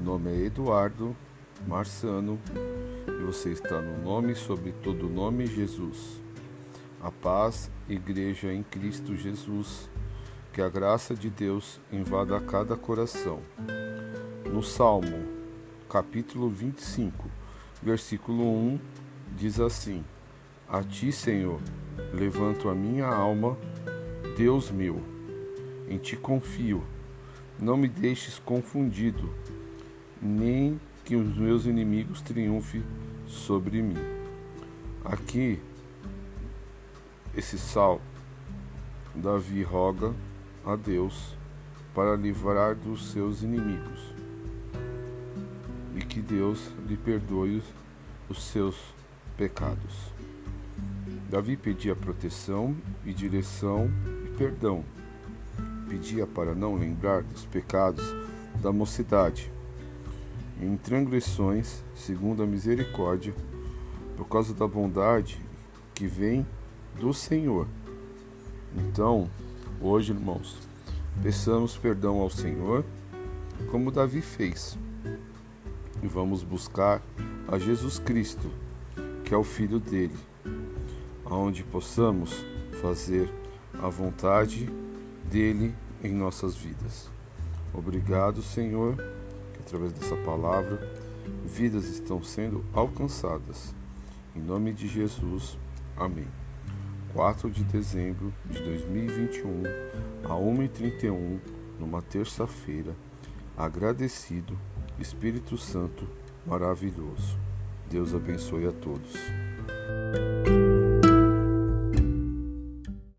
nome é Eduardo Marçano e você está no nome sobre todo nome Jesus. A paz, Igreja em Cristo Jesus, que a graça de Deus invada cada coração. No Salmo, capítulo 25, versículo 1, diz assim: A ti, Senhor, levanto a minha alma, Deus meu, em ti confio não me deixes confundido, nem que os meus inimigos triunfem sobre mim. Aqui, esse sal, Davi roga a Deus para livrar dos seus inimigos e que Deus lhe perdoe os seus pecados. Davi pedia proteção e direção e perdão pedia para não lembrar dos pecados da mocidade, em transgressões, segundo a misericórdia, por causa da bondade que vem do Senhor. Então, hoje, irmãos, peçamos perdão ao Senhor, como Davi fez, e vamos buscar a Jesus Cristo, que é o Filho dele, aonde possamos fazer a vontade dele em nossas vidas. Obrigado, Senhor, através dessa palavra vidas estão sendo alcançadas. Em nome de Jesus. Amém. 4 de dezembro de 2021, a 1h31, numa terça-feira. Agradecido, Espírito Santo maravilhoso. Deus abençoe a todos.